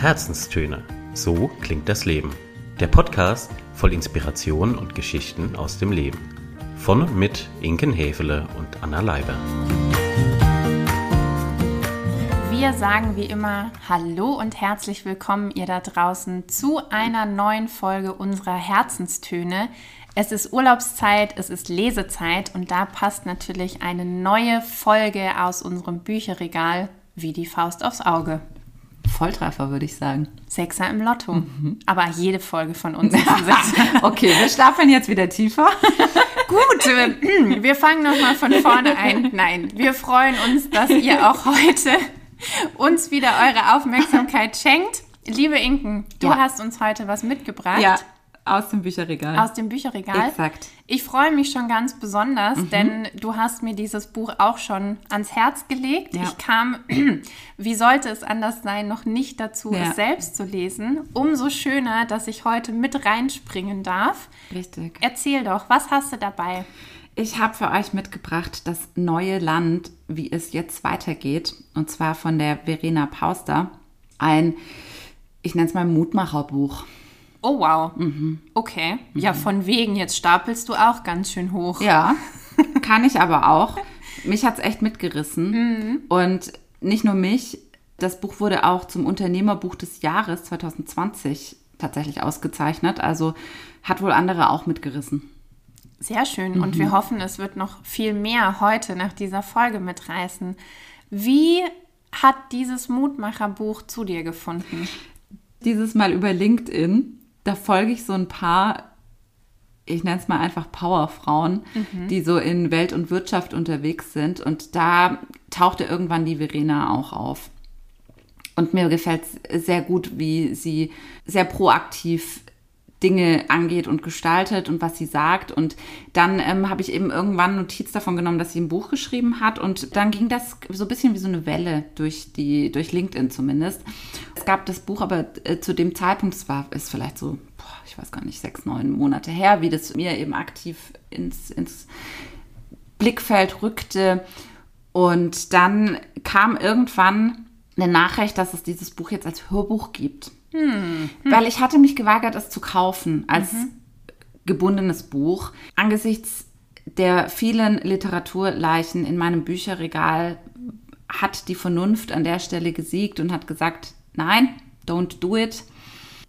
Herzenstöne. So klingt das Leben. Der Podcast voll Inspiration und Geschichten aus dem Leben. Von und mit Inken Hefele und Anna Leiber. Wir sagen wie immer Hallo und herzlich willkommen ihr da draußen zu einer neuen Folge unserer Herzenstöne. Es ist Urlaubszeit, es ist Lesezeit und da passt natürlich eine neue Folge aus unserem Bücherregal wie die Faust aufs Auge. Volltreffer, würde ich sagen. Sechser im Lotto. Mhm. Aber jede Folge von uns ist ein Sechser. okay, wir stapeln jetzt wieder tiefer. Gut, äh, wir fangen nochmal von vorne ein. Nein, wir freuen uns, dass ihr auch heute uns wieder eure Aufmerksamkeit schenkt. Liebe Inken, du ja. hast uns heute was mitgebracht. Ja, aus dem Bücherregal. Aus dem Bücherregal. Exakt. Ich freue mich schon ganz besonders, mhm. denn du hast mir dieses Buch auch schon ans Herz gelegt. Ja. Ich kam, wie sollte es anders sein, noch nicht dazu, ja. es selbst zu lesen. Umso schöner, dass ich heute mit reinspringen darf. Richtig. Erzähl doch, was hast du dabei? Ich habe für euch mitgebracht das neue Land, wie es jetzt weitergeht. Und zwar von der Verena Pauster. Ein, ich nenne es mal Mutmacherbuch. Oh wow. Mhm. Okay. Mhm. Ja, von wegen, jetzt stapelst du auch ganz schön hoch. Ja, kann ich aber auch. Mich hat es echt mitgerissen. Mhm. Und nicht nur mich, das Buch wurde auch zum Unternehmerbuch des Jahres 2020 tatsächlich ausgezeichnet. Also hat wohl andere auch mitgerissen. Sehr schön. Und wir mhm. hoffen, es wird noch viel mehr heute nach dieser Folge mitreißen. Wie hat dieses Mutmacherbuch zu dir gefunden? Dieses Mal über LinkedIn da folge ich so ein paar, ich nenne es mal einfach Powerfrauen, mhm. die so in Welt und Wirtschaft unterwegs sind. Und da tauchte irgendwann die Verena auch auf. Und mir gefällt es sehr gut, wie sie sehr proaktiv Dinge angeht und gestaltet und was sie sagt. Und dann ähm, habe ich eben irgendwann Notiz davon genommen, dass sie ein Buch geschrieben hat. Und dann ging das so ein bisschen wie so eine Welle durch die, durch LinkedIn zumindest. Es gab das Buch aber äh, zu dem Zeitpunkt, es war, ist vielleicht so, boah, ich weiß gar nicht, sechs, neun Monate her, wie das mir eben aktiv ins, ins Blickfeld rückte. Und dann kam irgendwann eine Nachricht, dass es dieses Buch jetzt als Hörbuch gibt. Hm. Weil ich hatte mich geweigert, es zu kaufen als mhm. gebundenes Buch. Angesichts der vielen Literaturleichen in meinem Bücherregal hat die Vernunft an der Stelle gesiegt und hat gesagt, nein, don't do it.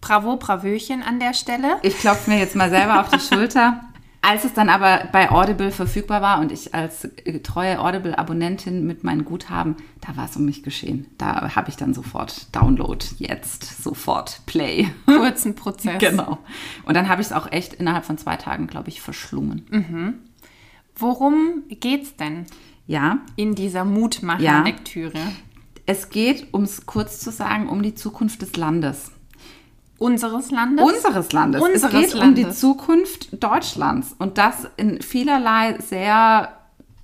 Bravo, Bravöchen an der Stelle. Ich klopfe mir jetzt mal selber auf die Schulter. Als es dann aber bei Audible verfügbar war und ich als treue Audible-Abonnentin mit meinen Guthaben, da war es um mich geschehen. Da habe ich dann sofort Download, jetzt, sofort Play. Kurzen Prozess. genau. Und dann habe ich es auch echt innerhalb von zwei Tagen, glaube ich, verschlungen. Mhm. Worum geht's denn? Ja. In dieser Mutmacher-Lektüre. Ja. Es geht, um es kurz zu sagen, um die Zukunft des Landes. Unseres Landes? Unseres Landes. Unseres es geht Landes. um die Zukunft Deutschlands und das in vielerlei sehr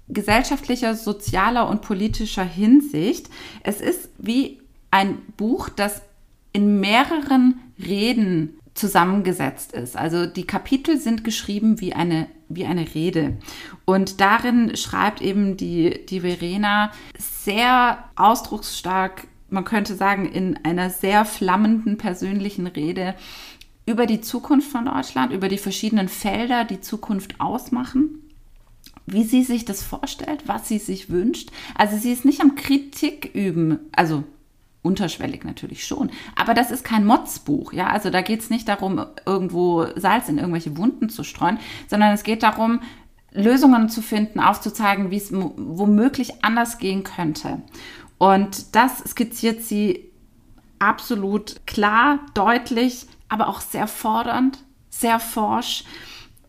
gesellschaftlicher, sozialer und politischer Hinsicht. Es ist wie ein Buch, das in mehreren Reden zusammengesetzt ist. Also die Kapitel sind geschrieben wie eine, wie eine Rede. Und darin schreibt eben die, die Verena sehr ausdrucksstark man könnte sagen, in einer sehr flammenden persönlichen Rede über die Zukunft von Deutschland, über die verschiedenen Felder, die Zukunft ausmachen, wie sie sich das vorstellt, was sie sich wünscht. Also sie ist nicht am Kritik üben, also unterschwellig natürlich schon, aber das ist kein Motzbuch, ja, also da geht es nicht darum, irgendwo Salz in irgendwelche Wunden zu streuen, sondern es geht darum, Lösungen zu finden, aufzuzeigen, wie es womöglich anders gehen könnte. Und das skizziert sie absolut klar, deutlich, aber auch sehr fordernd, sehr forsch.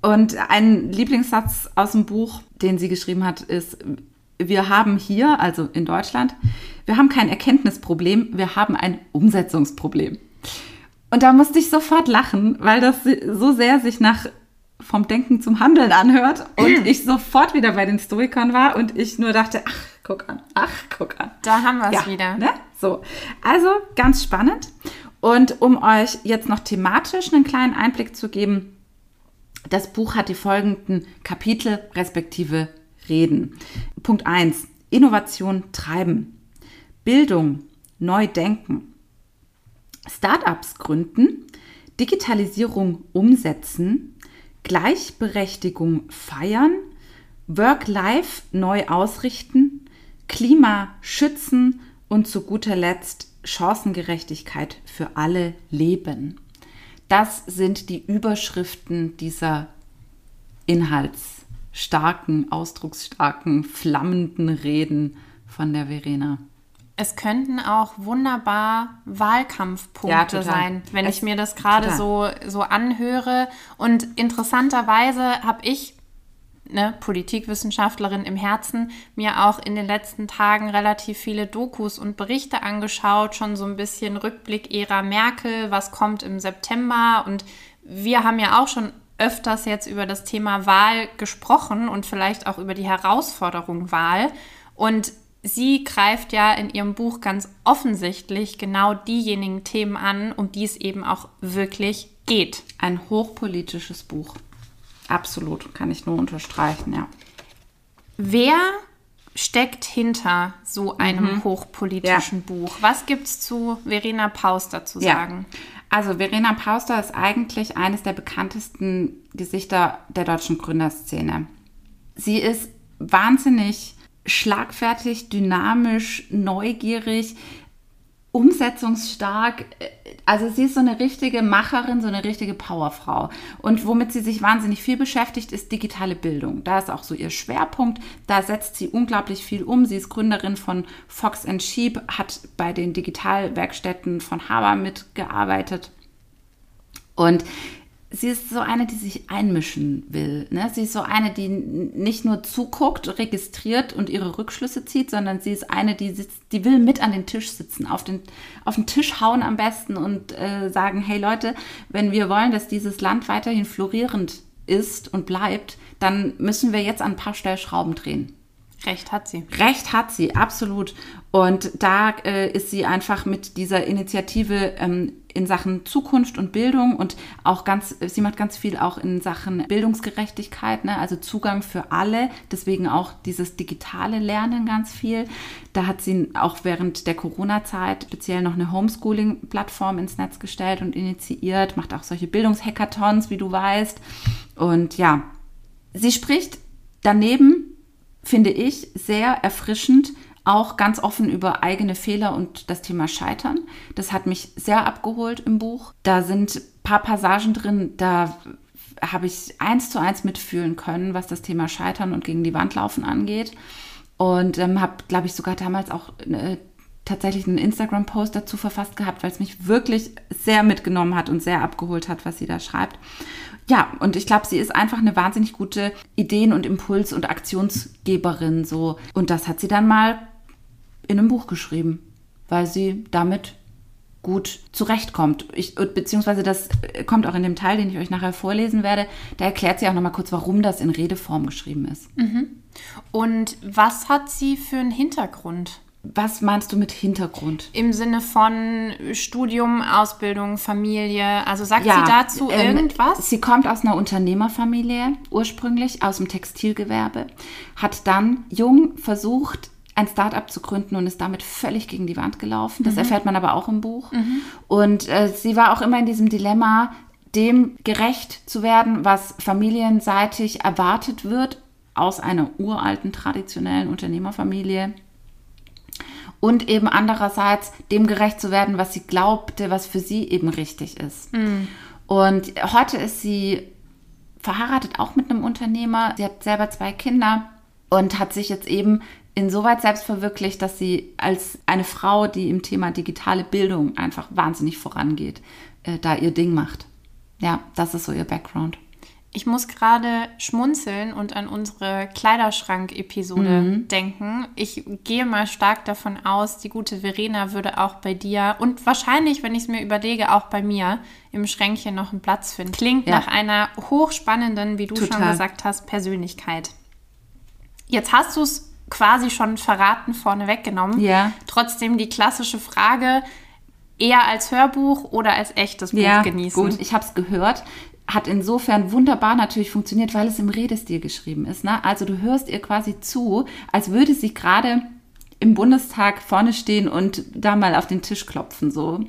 Und ein Lieblingssatz aus dem Buch, den sie geschrieben hat, ist, wir haben hier, also in Deutschland, wir haben kein Erkenntnisproblem, wir haben ein Umsetzungsproblem. Und da musste ich sofort lachen, weil das so sehr sich nach vom Denken zum Handeln anhört und ich sofort wieder bei den Stoikern war und ich nur dachte, ach, guck an, ach, guck an. Da haben wir es ja, wieder. Ne? So, also ganz spannend. Und um euch jetzt noch thematisch einen kleinen Einblick zu geben, das Buch hat die folgenden Kapitel respektive Reden. Punkt 1. Innovation treiben. Bildung, neu denken. Startups gründen, Digitalisierung umsetzen, Gleichberechtigung feiern, Work-Life neu ausrichten, Klima schützen und zu guter Letzt Chancengerechtigkeit für alle leben. Das sind die Überschriften dieser inhaltsstarken, ausdrucksstarken, flammenden Reden von der Verena. Es könnten auch wunderbar Wahlkampfpunkte Ja, sein, wenn Es- ich mir das gerade so, so anhöre. Und interessanterweise habe ich, eine Politikwissenschaftlerin im Herzen, mir auch in den letzten Tagen relativ viele Dokus und Berichte angeschaut, schon so ein bisschen Rückblick Ära Merkel, was kommt im September. Und wir haben ja auch schon öfters jetzt über das Thema Wahl gesprochen und vielleicht auch über die Herausforderung Wahl. Und sie greift ja in ihrem Buch ganz offensichtlich genau diejenigen Themen an, um die es eben auch wirklich geht. Ein hochpolitisches Buch. Absolut, kann ich nur unterstreichen, ja. Wer steckt hinter so einem hochpolitischen Buch? Was gibt's zu Verena Pauster zu sagen? Also Verena Pauster ist eigentlich eines der bekanntesten Gesichter der deutschen Gründerszene. Sie ist wahnsinnig schlagfertig, dynamisch, neugierig, umsetzungsstark. Also sie ist so eine richtige Macherin, so eine richtige Powerfrau. Und womit sie sich wahnsinnig viel beschäftigt, ist digitale Bildung. Da ist auch so ihr Schwerpunkt. Da setzt sie unglaublich viel um. Sie ist Gründerin von Fox and Sheep, hat bei den Digitalwerkstätten von Haber mitgearbeitet. Und sie ist so eine, die sich einmischen will. Ne? Sie ist so eine, die nicht nur zuguckt, registriert und ihre Rückschlüsse zieht, sondern sie ist eine, die sitzt, die will mit an den Tisch sitzen, auf den, auf den Tisch hauen am besten und äh, sagen, hey Leute, wenn wir wollen, dass dieses Land weiterhin florierend ist und bleibt, dann müssen wir jetzt an ein paar Stellschrauben drehen. Recht hat sie. Recht hat sie, absolut. Und da äh, ist sie einfach mit dieser Initiative ähm, in Sachen Zukunft und Bildung und auch ganz, sie macht ganz viel auch in Sachen Bildungsgerechtigkeit, ne? also Zugang für alle, deswegen auch dieses digitale Lernen ganz viel. Da hat sie auch während der Corona-Zeit speziell noch eine Homeschooling-Plattform ins Netz gestellt und initiiert, macht auch solche Bildungshackathons, wie du weißt. Und ja, sie spricht daneben finde ich, sehr erfrischend, auch ganz offen über eigene Fehler und das Thema Scheitern. Das hat mich sehr abgeholt im Buch. Da sind ein paar Passagen drin, da habe ich eins zu eins mitfühlen können, was das Thema Scheitern und gegen die Wand laufen angeht. Und ähm, habe, glaube ich, sogar damals auch äh, tatsächlich einen Instagram-Post dazu verfasst gehabt, weil es mich wirklich sehr mitgenommen hat und sehr abgeholt hat, was sie da schreibt. Ja, und ich glaube, sie ist einfach eine wahnsinnig gute Ideen- und Impuls- und Aktionsgeberin so. Und das hat sie dann mal in einem Buch geschrieben, weil sie damit gut zurechtkommt. Ich, beziehungsweise das kommt auch in dem Teil, den ich euch nachher vorlesen werde. Da erklärt sie auch nochmal kurz, warum das in Redeform geschrieben ist. Und was hat sie für einen Hintergrund? Was meinst du mit Hintergrund? Im Sinne von Studium, Ausbildung, Familie. Also sagt sie dazu ähm, irgendwas? Sie kommt aus einer Unternehmerfamilie, ursprünglich aus dem Textilgewerbe, hat dann jung versucht, ein Startup zu gründen und ist damit völlig gegen die Wand gelaufen. Das erfährt man aber auch im Buch. Und äh, sie war auch immer in diesem Dilemma, dem gerecht zu werden, was familienseitig erwartet wird aus einer uralten, traditionellen Unternehmerfamilie und eben andererseits dem gerecht zu werden, was sie glaubte, was für sie eben richtig ist. Und heute ist sie verheiratet auch mit einem Unternehmer. Sie hat selber zwei Kinder und hat sich jetzt eben insoweit selbst verwirklicht, dass sie als eine Frau, die im Thema digitale Bildung einfach wahnsinnig vorangeht, äh, da ihr Ding macht. Ja, das ist so ihr Background. Ich muss gerade schmunzeln und an unsere Kleiderschrank-Episode Mhm. denken. Ich gehe mal stark davon aus, die gute Verena würde auch bei dir und wahrscheinlich, wenn ich es mir überlege, auch bei mir im Schränkchen noch einen Platz finden. Klingt Ja. nach einer hochspannenden, wie du schon Total. gesagt hast, Persönlichkeit. Jetzt hast du es quasi schon verraten, vorne weggenommen. Ja. Trotzdem die klassische Frage, eher als Hörbuch oder als echtes Buch genießen? Gut, ich habe es gehört. Hat insofern wunderbar natürlich funktioniert, weil es im Redestil geschrieben ist. Ne? Also du hörst ihr quasi zu, als würde sie gerade im Bundestag vorne stehen und da mal auf den Tisch klopfen. So.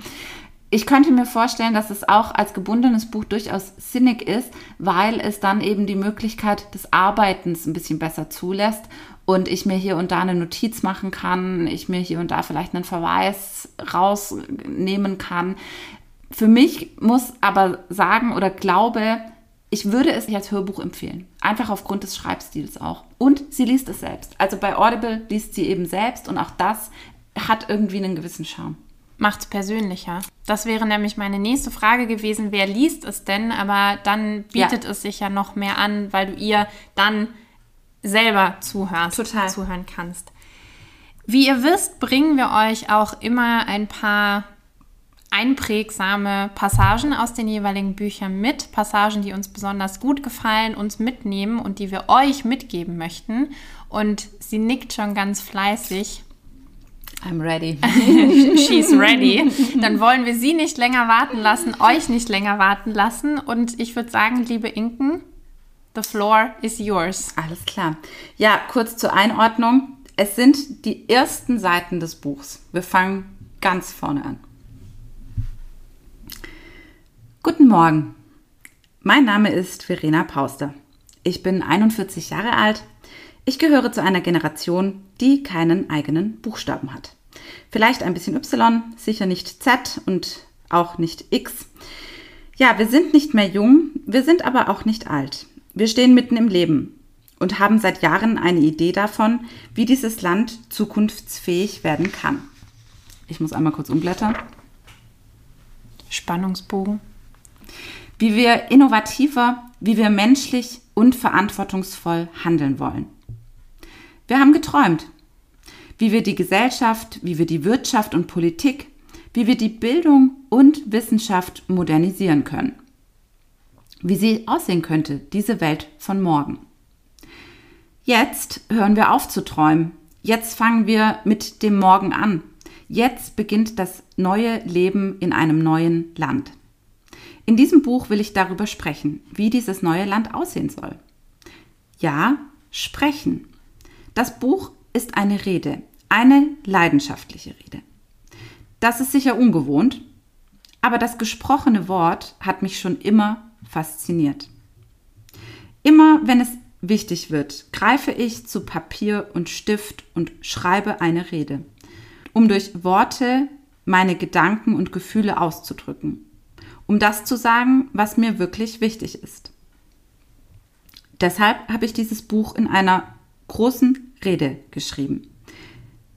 ich könnte mir vorstellen, dass es auch als gebundenes Buch durchaus sinnig ist, weil es dann eben die Möglichkeit des Arbeitens ein bisschen besser zulässt und ich mir hier und da eine Notiz machen kann, ich mir hier und da vielleicht einen Verweis rausnehmen kann. Für mich muss aber sagen oder glaube, ich würde es als Hörbuch empfehlen. Einfach aufgrund des Schreibstils auch. Und sie liest es selbst. Also bei Audible liest sie eben selbst und auch das hat irgendwie einen gewissen Charme macht es persönlicher. Das wäre nämlich meine nächste Frage gewesen, wer liest es denn? Aber dann bietet ja. es sich ja noch mehr an, weil du ihr dann selber zuhörst, Total. zuhören kannst. Wie ihr wisst, bringen wir euch auch immer ein paar einprägsame Passagen aus den jeweiligen Büchern mit, Passagen, die uns besonders gut gefallen, uns mitnehmen und die wir euch mitgeben möchten. Und sie nickt schon ganz fleißig. I'm ready. She's ready. Dann wollen wir sie nicht länger warten lassen, euch nicht länger warten lassen. Und ich würde sagen, liebe Inken, the floor is yours. Alles klar. Ja, kurz zur Einordnung. Es sind die ersten Seiten des Buchs. Wir fangen ganz vorne an. Guten Morgen. Mein Name ist Verena Pauster. Ich bin 41 Jahre alt ich gehöre zu einer Generation, die keinen eigenen Buchstaben hat. Vielleicht ein bisschen Y, sicher nicht Z und auch nicht X. Ja, wir sind nicht mehr jung, wir sind aber auch nicht alt. Wir stehen mitten im Leben und haben seit Jahren eine Idee davon, wie dieses Land zukunftsfähig werden kann. Ich muss einmal kurz umblättern. Spannungsbogen. Wie wir innovativer, wie wir menschlich und verantwortungsvoll handeln wollen. Wir haben geträumt, wie wir die Gesellschaft, wie wir die Wirtschaft und Politik, wie wir die Bildung und Wissenschaft modernisieren können. Wie sie aussehen könnte, diese Welt von morgen. Jetzt hören wir auf zu träumen. Jetzt fangen wir mit dem Morgen an. Jetzt beginnt das neue Leben in einem neuen Land. In diesem Buch will ich darüber sprechen, wie dieses neue Land aussehen soll. Ja, sprechen. Das Buch ist eine Rede, eine leidenschaftliche Rede. Das ist sicher ungewohnt, aber das gesprochene Wort hat mich schon immer fasziniert. Immer wenn es wichtig wird, greife ich zu Papier und Stift und schreibe eine Rede, um durch Worte meine Gedanken und Gefühle auszudrücken, um das zu sagen, was mir wirklich wichtig ist. Deshalb habe ich dieses Buch in einer großen Rede geschrieben.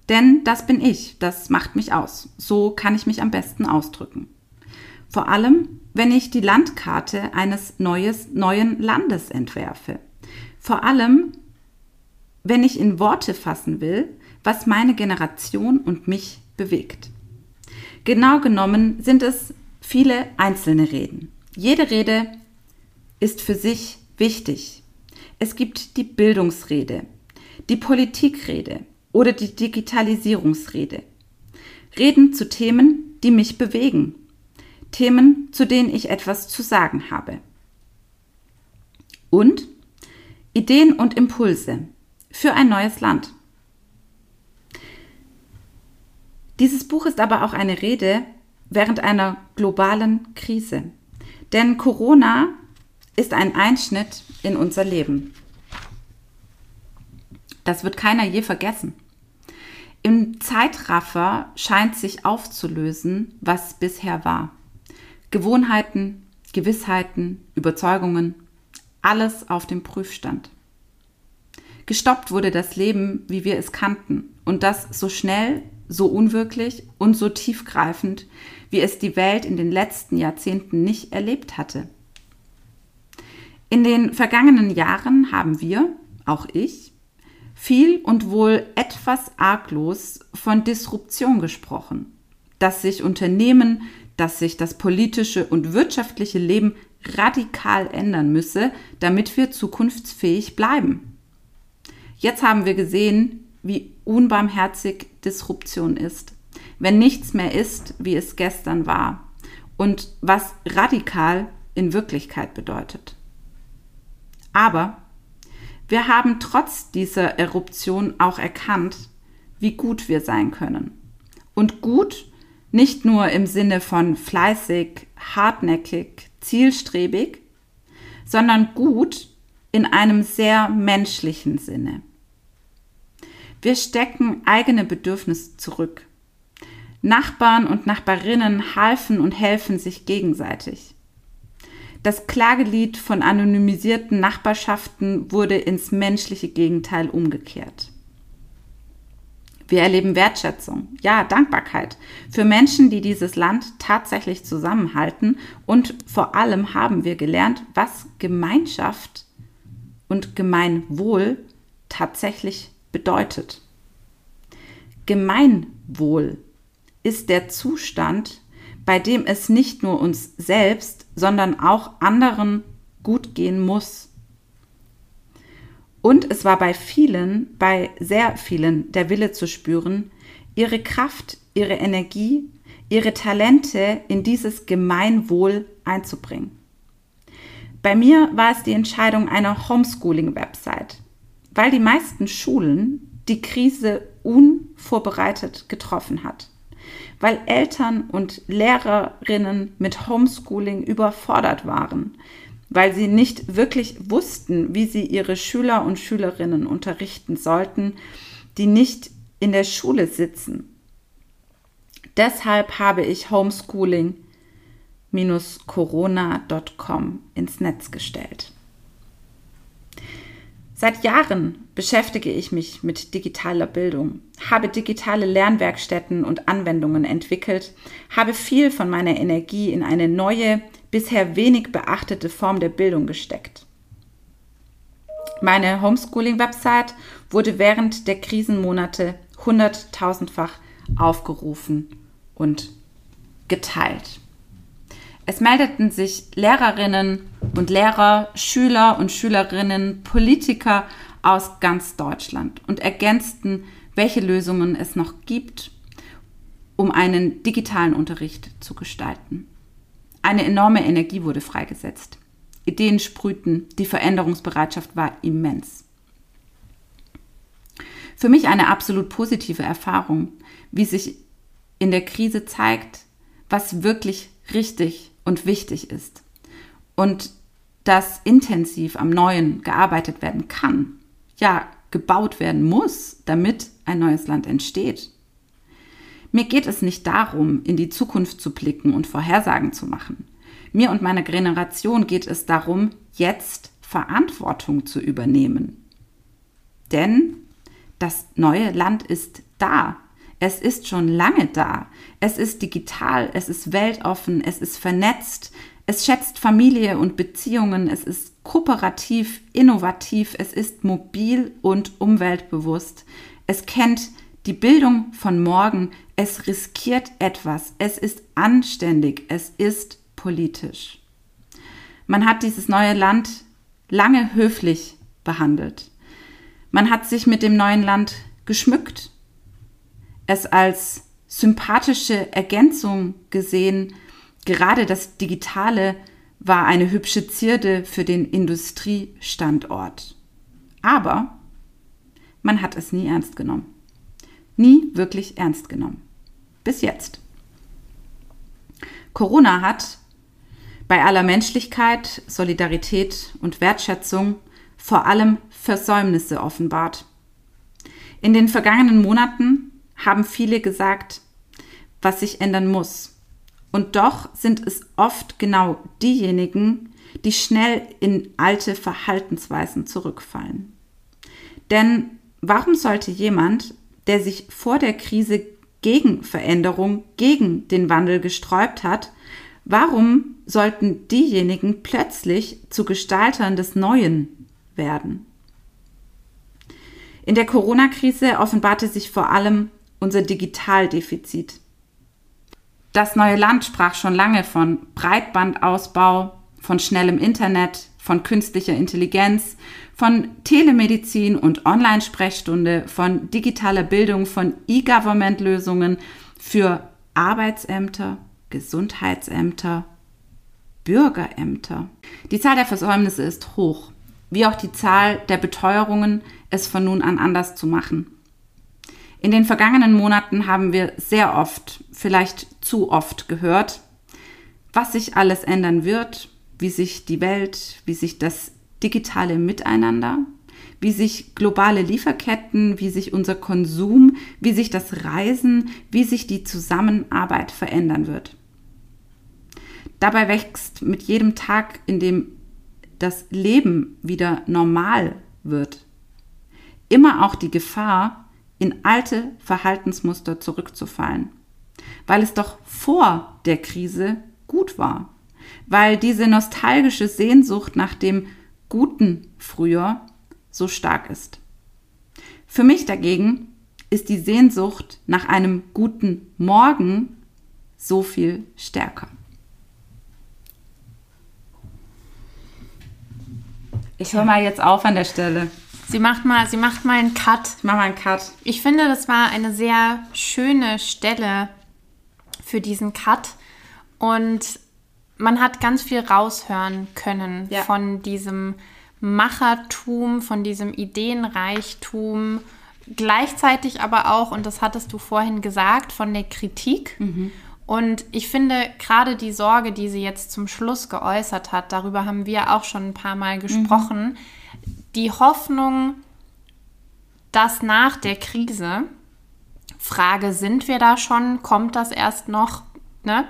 Denn das bin ich, das macht mich aus. So kann ich mich am besten ausdrücken. Vor allem, wenn ich die Landkarte eines neues, neuen Landes entwerfe. Vor allem, wenn ich in Worte fassen will, was meine Generation und mich bewegt. Genau genommen sind es viele einzelne Reden. Jede Rede ist für sich wichtig. Es gibt die Bildungsrede, die Politikrede oder die Digitalisierungsrede. Reden zu Themen, die mich bewegen. Themen, zu denen ich etwas zu sagen habe. Und Ideen und Impulse für ein neues Land. Dieses Buch ist aber auch eine Rede während einer globalen Krise. Denn Corona ist ein Einschnitt in unser Leben. Das wird keiner je vergessen. Im Zeitraffer scheint sich aufzulösen, was bisher war. Gewohnheiten, Gewissheiten, Überzeugungen, alles auf dem Prüfstand. Gestoppt wurde das Leben, wie wir es kannten, und das so schnell, so unwirklich und so tiefgreifend, wie es die Welt in den letzten Jahrzehnten nicht erlebt hatte. In den vergangenen Jahren haben wir, auch ich, viel und wohl etwas arglos von Disruption gesprochen, dass sich Unternehmen, dass sich das politische und wirtschaftliche Leben radikal ändern müsse, damit wir zukunftsfähig bleiben. Jetzt haben wir gesehen, wie unbarmherzig Disruption ist, wenn nichts mehr ist, wie es gestern war und was radikal in Wirklichkeit bedeutet. Aber wir haben trotz dieser Eruption auch erkannt, wie gut wir sein können. Und gut nicht nur im Sinne von fleißig, hartnäckig, zielstrebig, sondern gut in einem sehr menschlichen Sinne. Wir stecken eigene Bedürfnisse zurück. Nachbarn und Nachbarinnen halfen und helfen sich gegenseitig. Das Klagelied von anonymisierten Nachbarschaften wurde ins menschliche Gegenteil umgekehrt. Wir erleben Wertschätzung, ja, Dankbarkeit für Menschen, die dieses Land tatsächlich zusammenhalten und vor allem haben wir gelernt, was Gemeinschaft und Gemeinwohl tatsächlich bedeutet. Gemeinwohl ist der Zustand, bei dem es nicht nur uns selbst, sondern auch anderen gut gehen muss. Und es war bei vielen, bei sehr vielen der Wille zu spüren, ihre Kraft, ihre Energie, ihre Talente in dieses Gemeinwohl einzubringen. Bei mir war es die Entscheidung einer Homeschooling-Website, weil die meisten Schulen die Krise unvorbereitet getroffen hat weil Eltern und Lehrerinnen mit Homeschooling überfordert waren, weil sie nicht wirklich wussten, wie sie ihre Schüler und Schülerinnen unterrichten sollten, die nicht in der Schule sitzen. Deshalb habe ich homeschooling-corona.com ins Netz gestellt. Seit Jahren beschäftige ich mich mit digitaler Bildung, habe digitale Lernwerkstätten und Anwendungen entwickelt, habe viel von meiner Energie in eine neue, bisher wenig beachtete Form der Bildung gesteckt. Meine Homeschooling-Website wurde während der Krisenmonate hunderttausendfach aufgerufen und geteilt. Es meldeten sich Lehrerinnen und Lehrer, Schüler und Schülerinnen, Politiker aus ganz Deutschland und ergänzten, welche Lösungen es noch gibt, um einen digitalen Unterricht zu gestalten. Eine enorme Energie wurde freigesetzt. Ideen sprühten, die Veränderungsbereitschaft war immens. Für mich eine absolut positive Erfahrung, wie sich in der Krise zeigt, was wirklich richtig und wichtig ist und dass intensiv am Neuen gearbeitet werden kann, ja, gebaut werden muss, damit ein neues Land entsteht. Mir geht es nicht darum, in die Zukunft zu blicken und Vorhersagen zu machen. Mir und meiner Generation geht es darum, jetzt Verantwortung zu übernehmen. Denn das neue Land ist da. Es ist schon lange da. Es ist digital, es ist weltoffen, es ist vernetzt, es schätzt Familie und Beziehungen, es ist kooperativ, innovativ, es ist mobil und umweltbewusst. Es kennt die Bildung von morgen, es riskiert etwas, es ist anständig, es ist politisch. Man hat dieses neue Land lange höflich behandelt. Man hat sich mit dem neuen Land geschmückt es als sympathische Ergänzung gesehen. Gerade das Digitale war eine hübsche Zierde für den Industriestandort. Aber man hat es nie ernst genommen. Nie wirklich ernst genommen. Bis jetzt. Corona hat bei aller Menschlichkeit, Solidarität und Wertschätzung vor allem Versäumnisse offenbart. In den vergangenen Monaten haben viele gesagt, was sich ändern muss. Und doch sind es oft genau diejenigen, die schnell in alte Verhaltensweisen zurückfallen. Denn warum sollte jemand, der sich vor der Krise gegen Veränderung, gegen den Wandel gesträubt hat, warum sollten diejenigen plötzlich zu Gestaltern des Neuen werden? In der Corona-Krise offenbarte sich vor allem unser Digitaldefizit. Das neue Land sprach schon lange von Breitbandausbau, von schnellem Internet, von künstlicher Intelligenz, von Telemedizin und Online-Sprechstunde, von digitaler Bildung, von E-Government-Lösungen für Arbeitsämter, Gesundheitsämter, Bürgerämter. Die Zahl der Versäumnisse ist hoch, wie auch die Zahl der Beteuerungen, es von nun an anders zu machen. In den vergangenen Monaten haben wir sehr oft, vielleicht zu oft gehört, was sich alles ändern wird, wie sich die Welt, wie sich das digitale Miteinander, wie sich globale Lieferketten, wie sich unser Konsum, wie sich das Reisen, wie sich die Zusammenarbeit verändern wird. Dabei wächst mit jedem Tag, in dem das Leben wieder normal wird, immer auch die Gefahr, in alte Verhaltensmuster zurückzufallen, weil es doch vor der Krise gut war, weil diese nostalgische Sehnsucht nach dem Guten früher so stark ist. Für mich dagegen ist die Sehnsucht nach einem guten Morgen so viel stärker. Ich höre mal jetzt auf an der Stelle. Sie macht mal, sie macht mal einen Cut. Ich mache mal einen Cut. Ich finde, das war eine sehr schöne Stelle für diesen Cut. Und man hat ganz viel raushören können Ja. von diesem Machertum, von diesem Ideenreichtum, gleichzeitig aber auch, und das hattest du vorhin gesagt, von der Kritik. Und ich finde gerade die Sorge, die sie jetzt zum Schluss geäußert hat, darüber haben wir auch schon ein paar Mal gesprochen, die Hoffnung, dass nach der Krise, Frage, sind wir da schon, kommt das erst noch, ne?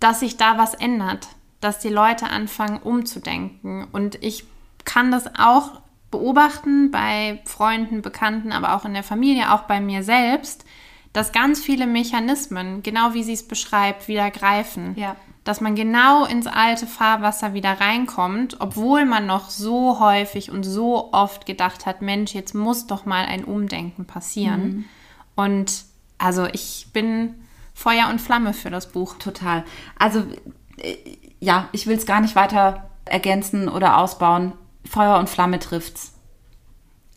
Dass sich da was ändert, dass die Leute anfangen umzudenken. Und ich kann das auch beobachten bei Freunden, Bekannten, aber auch in der Familie, auch bei mir selbst, dass ganz viele Mechanismen, genau wie sie es beschreibt, wieder greifen. Ja. Dass man genau ins alte Fahrwasser wieder reinkommt, obwohl man noch so häufig und so oft gedacht hat, Mensch, jetzt muss doch mal ein Umdenken passieren. Und also ich bin Feuer und Flamme für das Buch. Total. Also, äh, ja, ich will es gar nicht weiter ergänzen oder ausbauen. Feuer und Flamme trifft's.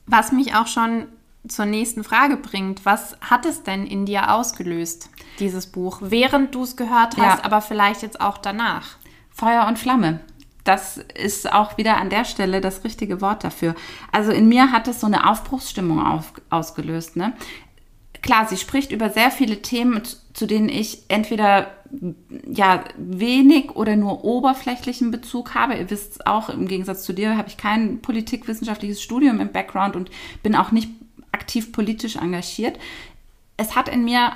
Was mich auch schon zur nächsten Frage bringt. Was hat es denn in dir ausgelöst, dieses Buch? Während du es gehört hast, Ja. aber vielleicht jetzt auch danach. Feuer und Flamme. Das ist auch wieder an der Stelle das richtige Wort dafür. Also in mir hat es so eine Aufbruchsstimmung auf, ausgelöst. Ne? Klar, sie spricht über sehr viele Themen, zu- denen ich entweder ja wenig oder nur oberflächlichen Bezug habe. Ihr wisst auch, im Gegensatz zu dir habe ich kein politikwissenschaftliches Studium im Background und bin auch nicht aktiv politisch engagiert. Es hat in mir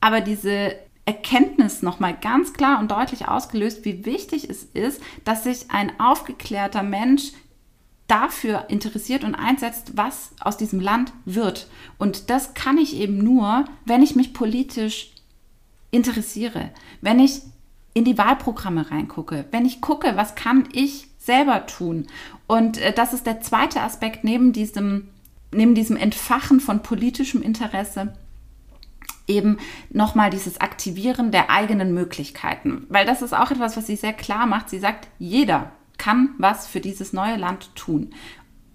aber diese Erkenntnis nochmal ganz klar und deutlich ausgelöst, wie wichtig es ist, dass sich ein aufgeklärter Mensch dafür interessiert und einsetzt, was aus diesem Land wird. Und das kann ich eben nur, wenn ich mich politisch interessiere, wenn ich in die Wahlprogramme reingucke, wenn ich gucke, was kann ich selber tun. Und äh, das ist der zweite Aspekt neben diesem, neben diesem Entfachen von politischem Interesse, eben nochmal dieses Aktivieren der eigenen Möglichkeiten. Weil das ist auch etwas, was sie sehr klar macht. Sie sagt, jeder kann was für dieses neue Land tun.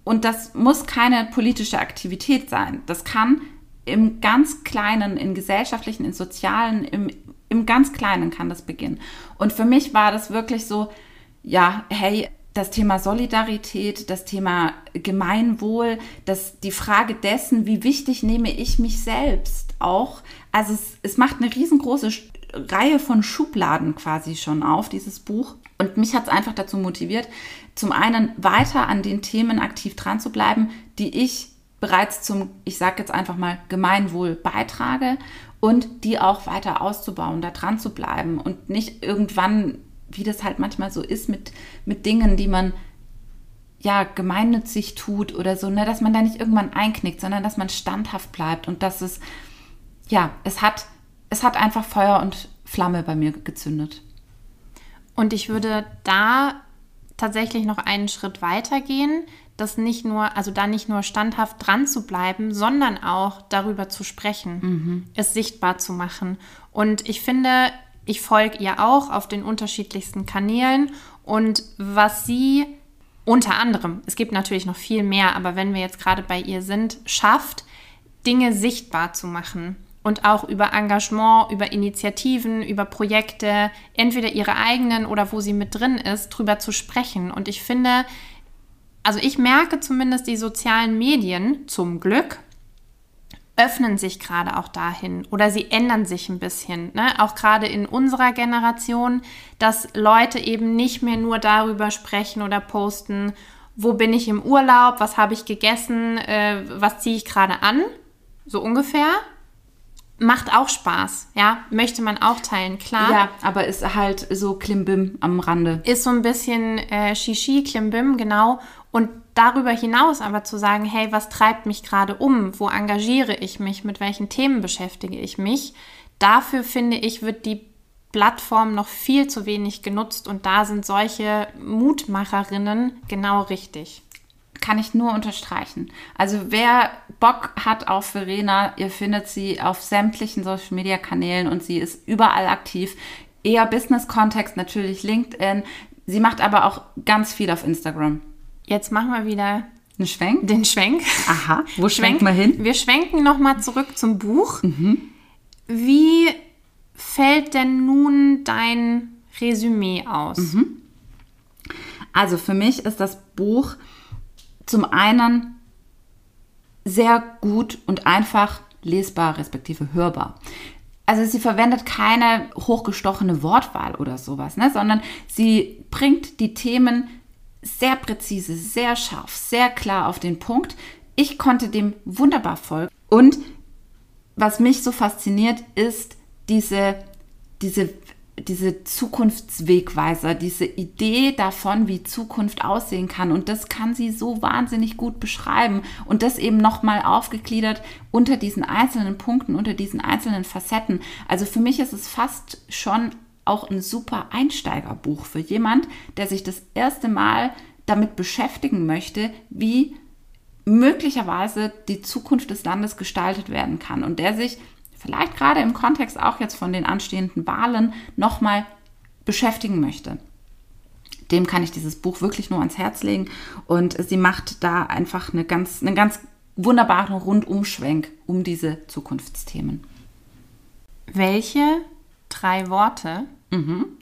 Und das muss keine politische Aktivität sein. Das kann im ganz Kleinen, in gesellschaftlichen, in sozialen, im, im ganz Kleinen kann das beginnen. Und für mich war das wirklich so, ja, hey, das Thema Solidarität, das Thema Gemeinwohl, das, die Frage dessen, wie wichtig nehme ich mich selbst auch. Also es, es macht eine riesengroße Reihe von Schubladen quasi schon auf, dieses Buch. Und mich hat es einfach dazu motiviert, zum einen weiter an den Themen aktiv dran zu bleiben, die ich bereits zum, ich sage jetzt einfach mal, Gemeinwohl beitrage und die auch weiter auszubauen, da dran zu bleiben und nicht irgendwann, wie das halt manchmal so ist, mit, mit Dingen, die man ja gemeinnützig tut oder so, ne, dass man da nicht irgendwann einknickt, sondern dass man standhaft bleibt und dass es, ja, es hat, es hat einfach Feuer und Flamme bei mir gezündet. Und ich würde da tatsächlich noch einen Schritt weiter gehen, das nicht nur, also da nicht nur standhaft dran zu bleiben, sondern auch darüber zu sprechen, es sichtbar zu machen. Und ich finde, ich folge ihr auch auf den unterschiedlichsten Kanälen. Und was sie unter anderem, es gibt natürlich noch viel mehr, aber wenn wir jetzt gerade bei ihr sind, schafft, Dinge sichtbar zu machen und auch über Engagement, über Initiativen, über Projekte, entweder ihre eigenen oder wo sie mit drin ist, drüber zu sprechen. Und ich finde, also ich merke zumindest die sozialen Medien zum Glück öffnen sich gerade auch dahin oder sie ändern sich ein bisschen. Ne? Auch gerade in unserer Generation, dass Leute eben nicht mehr nur darüber sprechen oder posten, wo bin ich im Urlaub, was habe ich gegessen, äh, was ziehe ich gerade an, so ungefähr. Macht auch Spaß, ja, möchte man auch teilen, klar. Ja, aber ist halt so Klimbim am Rande. Ist so ein bisschen äh, Shishi, Klimbim, genau. Und darüber hinaus aber zu sagen, hey, was treibt mich gerade um? Wo engagiere ich mich? Mit welchen Themen beschäftige ich mich? Dafür finde ich, wird die Plattform noch viel zu wenig genutzt und da sind solche Mutmacherinnen genau richtig. Kann ich nur unterstreichen. Also wer Bock hat auf Verena, ihr findet sie auf sämtlichen Social Media Kanälen und sie ist überall aktiv. Eher Business-Kontext, natürlich LinkedIn. Sie macht aber auch ganz viel auf Instagram. Jetzt machen wir wieder Ein Schwenk? den Schwenk. Aha, wo schwenkt man hin? Wir schwenken nochmal zurück zum Buch. Wie fällt denn nun dein Resümee aus? Also für mich ist das Buch zum einen sehr gut und einfach lesbar, respektive hörbar. Also sie verwendet keine hochgestochene Wortwahl oder sowas, ne? sondern sie bringt die Themen sehr präzise, sehr scharf, sehr klar auf den Punkt. Ich konnte dem wunderbar folgen. Und was mich so fasziniert, ist diese, diese, diese Zukunftswegweiser, diese Idee davon, wie Zukunft aussehen kann. Und das kann sie so wahnsinnig gut beschreiben. Und das eben nochmal aufgegliedert unter diesen einzelnen Punkten, unter diesen einzelnen Facetten. Also für mich ist es fast schon auch ein super Einsteigerbuch für jemand, der sich das erste Mal damit beschäftigen möchte, wie möglicherweise die Zukunft des Landes gestaltet werden kann und der sich vielleicht gerade im Kontext auch jetzt von den anstehenden Wahlen nochmal beschäftigen möchte. Dem kann ich dieses Buch wirklich nur ans Herz legen und sie macht da einfach eine ganz, einen ganz wunderbaren Rundumschwenk um diese Zukunftsthemen. Welche drei Worte,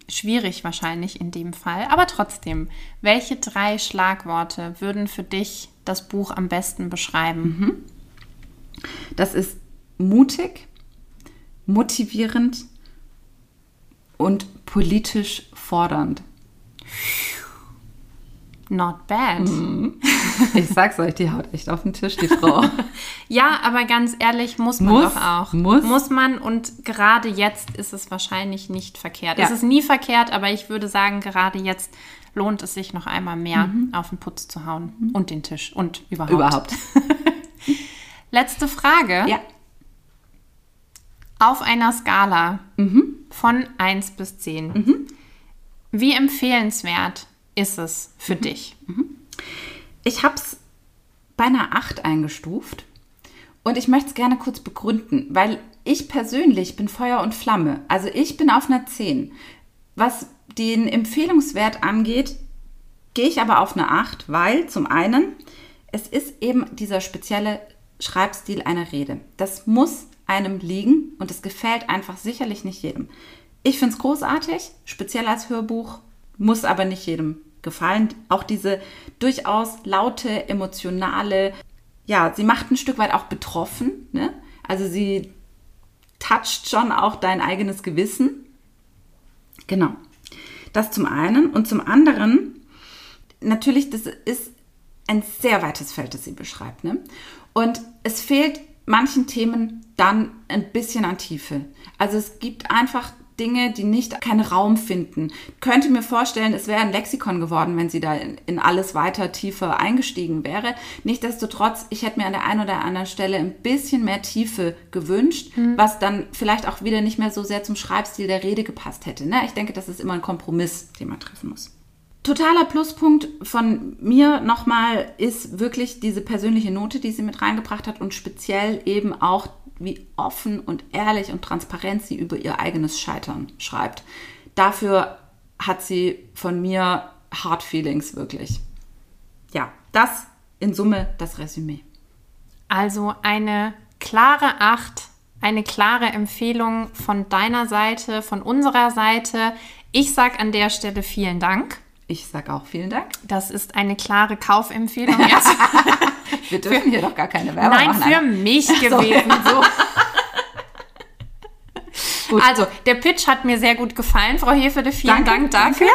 schwierig wahrscheinlich in dem Fall, aber trotzdem, welche drei Schlagworte würden für dich das Buch am besten beschreiben? Das ist mutig, motivierend und politisch fordernd. Not bad. Ich sag's euch, die haut echt auf den Tisch, die Frau. Ja, aber ganz ehrlich, muss man Muss, doch auch. muss. man und gerade jetzt ist es wahrscheinlich nicht verkehrt. Ja. Es ist nie verkehrt, aber ich würde sagen, gerade jetzt lohnt es sich noch einmal mehr auf den Putz zu hauen und den Tisch und überhaupt. Überhaupt. Letzte Frage. Ja. Auf einer Skala von 1 bis 10. Wie empfehlenswert ist es für dich? Ich hab's bei einer 8 eingestuft und ich möchte es gerne kurz begründen, weil ich persönlich bin Feuer und Flamme. Also ich bin auf einer 10. Was den Empfehlungswert angeht, gehe ich aber auf eine 8, weil zum einen, es ist eben dieser spezielle Schreibstil einer Rede. Das muss einem liegen und es gefällt einfach sicherlich nicht jedem. Ich finde es großartig, speziell als Hörbuch, muss aber nicht jedem gefallen. Auch diese durchaus laute, emotionale, ja, sie macht ein Stück weit auch betroffen. Ne? Also sie toucht schon auch dein eigenes Gewissen. Genau. Das zum einen. Und zum anderen, natürlich, das ist ein sehr weites Feld, das sie beschreibt. Ne? Und es fehlt manchen Themen dann ein bisschen an Tiefe. Also es gibt einfach Dinge, die nicht keinen Raum finden. Könnte mir vorstellen, es wäre ein Lexikon geworden, wenn sie da in, in alles weiter tiefer eingestiegen wäre. Nichtsdestotrotz, ich hätte mir an der einen oder anderen Stelle ein bisschen mehr Tiefe gewünscht, was dann vielleicht auch wieder nicht mehr so sehr zum Schreibstil der Rede gepasst hätte. Ne? Ich denke, das ist immer ein Kompromiss, den man treffen muss. Totaler Pluspunkt von mir nochmal ist wirklich diese persönliche Note, die sie mit reingebracht hat und speziell eben auch, wie offen und ehrlich und transparent sie über ihr eigenes Scheitern schreibt. Dafür hat sie von mir Hard Feelings wirklich. Ja, das in Summe das Resümee. Also eine klare Acht, eine klare Empfehlung von deiner Seite, von unserer Seite. Ich sage an der Stelle vielen Dank. Ich sage auch vielen Dank. Das ist eine klare Kaufempfehlung jetzt. Wir dürfen hier doch gar keine Werbung Nein, machen. für Anna. mich gewesen. So. Also, der Pitch hat mir sehr gut gefallen, Frau Hefede. Vielen Danke, Dank dafür.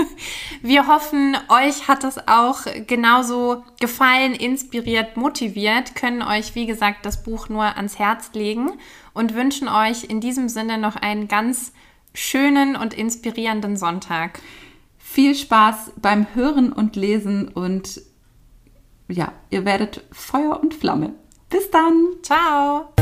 Wir hoffen, euch hat es auch genauso gefallen, inspiriert, motiviert, können euch, wie gesagt, das Buch nur ans Herz legen und wünschen euch in diesem Sinne noch einen ganz schönen und inspirierenden Sonntag. Viel Spaß beim Hören und Lesen und ja, ihr werdet Feuer und Flamme. Bis dann! Ciao!